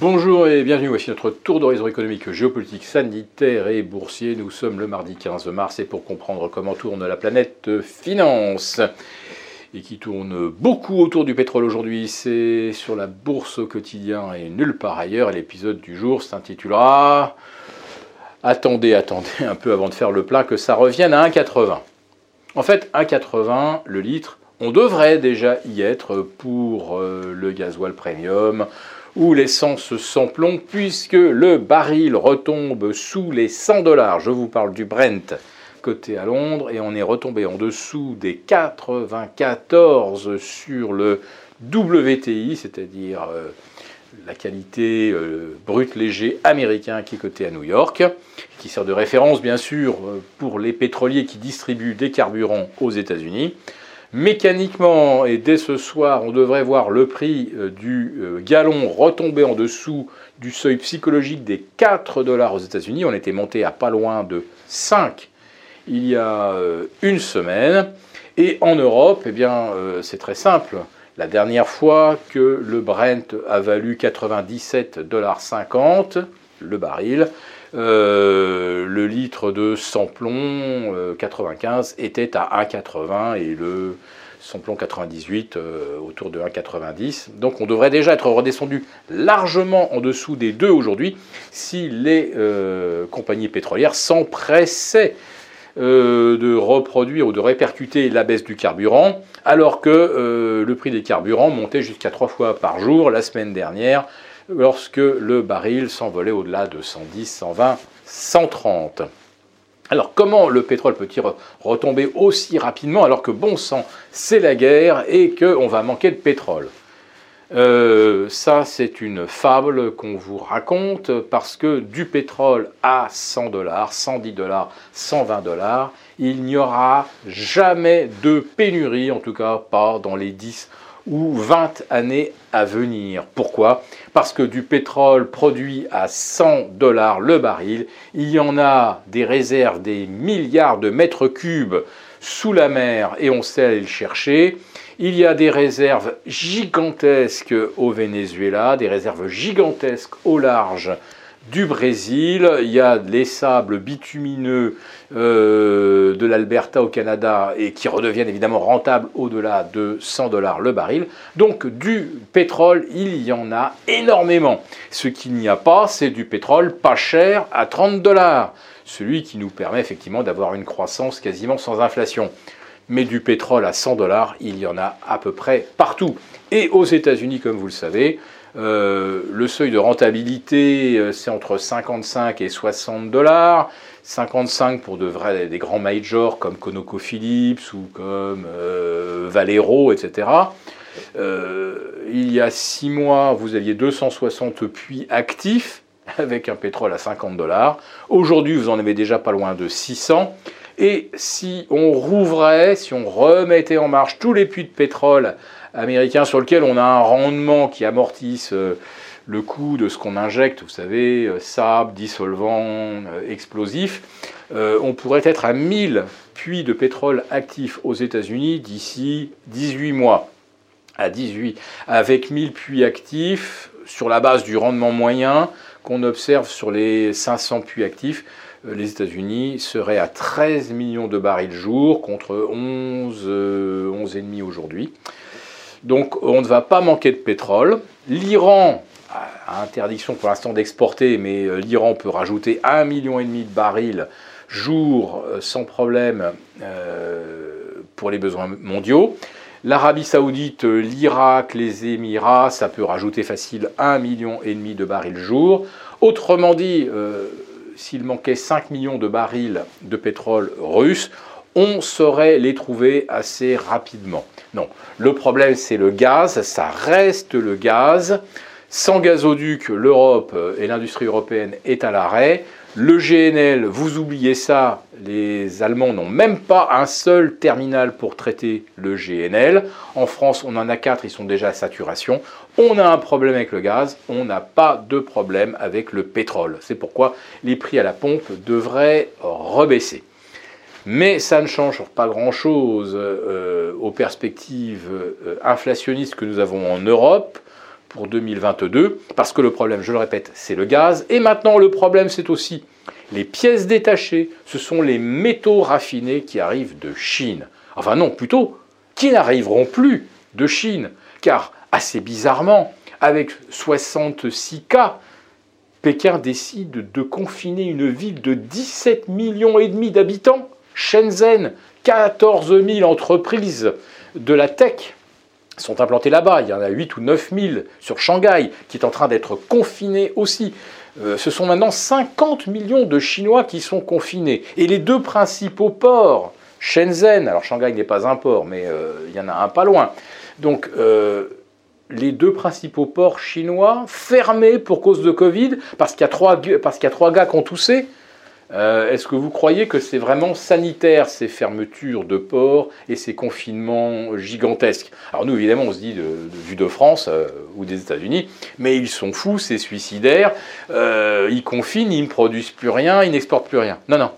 Bonjour et bienvenue, voici notre tour d'horizon économique, géopolitique, sanitaire et boursier. Nous sommes le mardi 15 mars et pour comprendre comment tourne la planète finance et qui tourne beaucoup autour du pétrole aujourd'hui, c'est sur la bourse au quotidien et nulle part ailleurs. L'épisode du jour s'intitulera Attendez, attendez un peu avant de faire le plat que ça revienne à 1,80. En fait, 1,80 le litre, on devrait déjà y être pour euh, le gasoil premium ou l'essence sans plomb, puisque le baril retombe sous les 100 dollars. Je vous parle du Brent côté à Londres, et on est retombé en dessous des 94 sur le WTI, c'est-à-dire euh, la qualité euh, brut léger américain qui est coté à New York, qui sert de référence bien sûr euh, pour les pétroliers qui distribuent des carburants aux États-Unis. Mécaniquement, et dès ce soir, on devrait voir le prix euh, du euh, gallon retomber en dessous du seuil psychologique des 4 dollars aux États-Unis. On était monté à pas loin de 5 il y a euh, une semaine. Et en Europe, eh bien, c'est très simple. La dernière fois que le Brent a valu 97,50 dollars le baril, euh, le litre de samplon 95 euh, était à 1,80 et le samplon 98 euh, autour de 1,90. Donc on devrait déjà être redescendu largement en dessous des deux aujourd'hui si les compagnies pétrolières s'empressaient de reproduire ou de répercuter la baisse du carburant, alors que le prix des carburants montait jusqu'à trois fois par jour la semaine dernière lorsque le baril s'envolait au-delà de 110, 120, 130. Alors comment le pétrole peut-il retomber aussi rapidement alors que bon sang, c'est la guerre et qu'on va manquer de pétrole? Euh, ça, c'est une fable qu'on vous raconte parce que du pétrole à 100 dollars, 110 dollars, 120 dollars, il n'y aura jamais de pénurie, en tout cas pas dans les 10 ou 20 années à venir. Pourquoi? Parce que du pétrole produit à 100 dollars le baril, il y en a des réserves, des milliards de mètres cubes sous la mer et on sait aller le chercher. Il y a des réserves gigantesques au Venezuela, des réserves gigantesques au large du Brésil, il y a les sables bitumineux euh, de l'Alberta au Canada et qui redeviennent évidemment rentables au-delà de 100 dollars le baril. Donc du pétrole, il y en a énormément. Ce qu'il n'y a pas, c'est du pétrole pas cher à 30 dollars, celui qui nous permet effectivement d'avoir une croissance quasiment sans inflation. Mais du pétrole à 100 dollars, il y en a à peu près partout. Et aux États-Unis, comme vous le savez, euh, le seuil de rentabilité, euh, c'est entre 55 et 60 dollars. 55 pour de vrais, des grands majors comme ConocoPhillips ou comme euh, Valero, etc. il y a 6 mois, vous aviez 260 puits actifs avec un pétrole à 50 dollars. Aujourd'hui, vous en avez déjà pas loin de 600. Et si on rouvrait, si on remettait en marche tous les puits de pétrole américain sur lequel on a un rendement qui amortisse euh, le coût de ce qu'on injecte, vous savez, euh, sable, dissolvant, euh, explosif, on pourrait être à 1000 puits de pétrole actifs aux États-Unis d'ici 18 mois. À 18, avec 1000 puits actifs, sur la base du rendement moyen qu'on observe sur les 500 puits actifs, les États-Unis seraient à 13 millions de barils jour contre 11, 11,5 aujourd'hui. Donc on ne va pas manquer de pétrole. L'Iran interdiction pour l'instant d'exporter, mais euh, l'Iran peut rajouter 1,5 million de barils jour euh, sans problème euh, pour les besoins mondiaux. L'Arabie saoudite, l'Irak, les Émirats, ça peut rajouter facile 1,5 million de barils jour. Autrement dit, s'il manquait 5 millions de barils de pétrole russe, on saurait les trouver assez rapidement. Non, le problème c'est le gaz, ça reste le gaz. Sans gazoduc, l'Europe et l'industrie européenne est à l'arrêt. Le GNL, vous oubliez ça, les Allemands n'ont même pas un seul terminal pour traiter le GNL. En France, on en a quatre, ils sont déjà à saturation. On a un problème avec le gaz, on n'a pas de problème avec le pétrole. C'est pourquoi les prix à la pompe devraient rebaisser. Mais ça ne change pas grand-chose euh, aux perspectives euh, inflationnistes que nous avons en Europe, pour 2022, parce que le problème, je le répète, c'est le gaz. Et maintenant, le problème, c'est aussi les pièces détachées. Ce sont les métaux raffinés qui arrivent de Chine. Enfin non, plutôt, qui n'arriveront plus de Chine. Car, assez bizarrement, avec 66 cas, Pékin décide de confiner une ville de 17 millions et demi d'habitants, Shenzhen, 14 000 entreprises de la tech sont implantées là-bas. Il y en a 8 ou 9 000 sur Shanghai qui est en train d'être confiné aussi. Euh, ce sont maintenant 50 millions de Chinois qui sont confinés. Et les deux principaux ports, Shenzhen, alors Shanghai n'est pas un port, mais euh, il y en a un pas loin. Donc euh, les deux principaux ports chinois fermés pour cause de Covid, parce qu'il y, y a trois gars qui ont toussé. Euh, est-ce que vous croyez que c'est vraiment sanitaire ces fermetures de ports et ces confinements gigantesques? Alors nous évidemment on se dit de, de France euh, ou des États-Unis, mais ils sont fous, c'est suicidaire, euh, ils confinent, ils ne produisent plus rien, ils n'exportent plus rien. Non, non.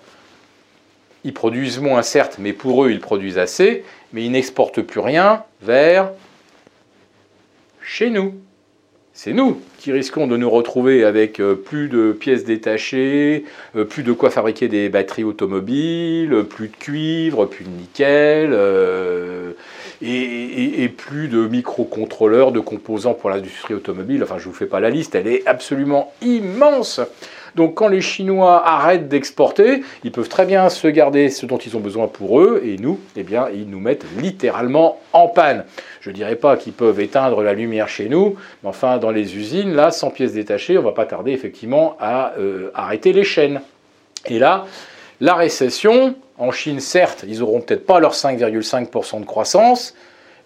Ils produisent moins certes, mais pour eux ils produisent assez, mais ils n'exportent plus rien vers chez nous c'est nous qui risquons de nous retrouver avec euh, plus de pièces détachées, euh, plus de quoi fabriquer des batteries automobiles, plus de cuivre, plus de nickel, euh, et, plus de microcontrôleurs, de composants pour l'industrie automobile. Enfin, je ne vous fais pas la liste, elle est absolument immense. Donc quand les Chinois arrêtent d'exporter, ils peuvent très bien se garder ce dont ils ont besoin pour eux, et nous, eh bien, ils nous mettent littéralement en panne. Je ne dirais pas qu'ils peuvent éteindre la lumière chez nous, mais enfin, dans les usines, là, sans pièces détachées, on ne va pas tarder effectivement à euh, arrêter les chaînes. Et là, la récession, en Chine, certes, ils n'auront peut-être pas leur 5,5% de croissance,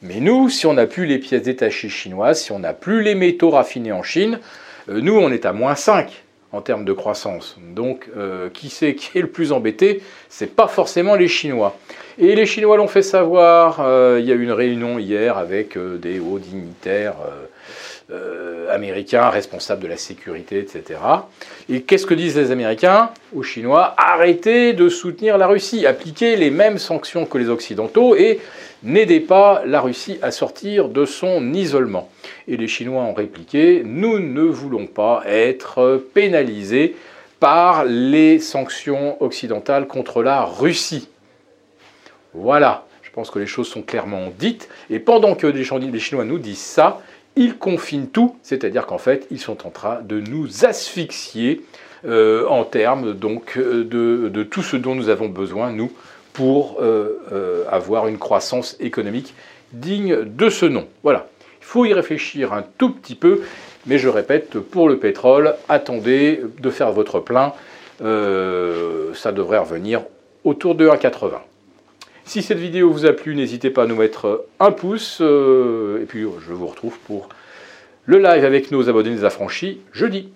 mais nous, si on n'a plus les pièces détachées chinoises, si on n'a plus les métaux raffinés en Chine, euh, nous, on est à moins 5 en termes de croissance. Donc, euh, qui c'est qui est le plus embêté? C'est pas forcément les Chinois. Et les Chinois l'ont fait savoir. Euh, il y a eu une réunion hier avec euh, des hauts dignitaires américains, responsables de la sécurité, etc. Et qu'est-ce que disent les Américains? Aux Chinois Arrêtez de soutenir la Russie, appliquez les mêmes sanctions que les Occidentaux et n'aidez pas la Russie à sortir de son isolement. Et les Chinois ont répliqué, nous ne voulons pas être pénalisés par les sanctions occidentales contre la Russie. Voilà, je pense que les choses sont clairement dites. Et pendant que les Chinois nous disent ça, ils confinent tout, c'est-à-dire qu'en fait, ils sont en train de nous asphyxier euh, en termes donc de, de, tout ce dont nous avons besoin, nous, pour euh, euh, avoir une croissance économique digne de ce nom. Voilà, il faut y réfléchir un tout petit peu, mais je répète, pour le pétrole, attendez de faire votre plein, euh, ça devrait revenir autour de 1,80. Si cette vidéo vous a plu, n'hésitez pas à nous mettre un pouce, et puis je vous retrouve pour le live avec nos abonnés affranchis jeudi.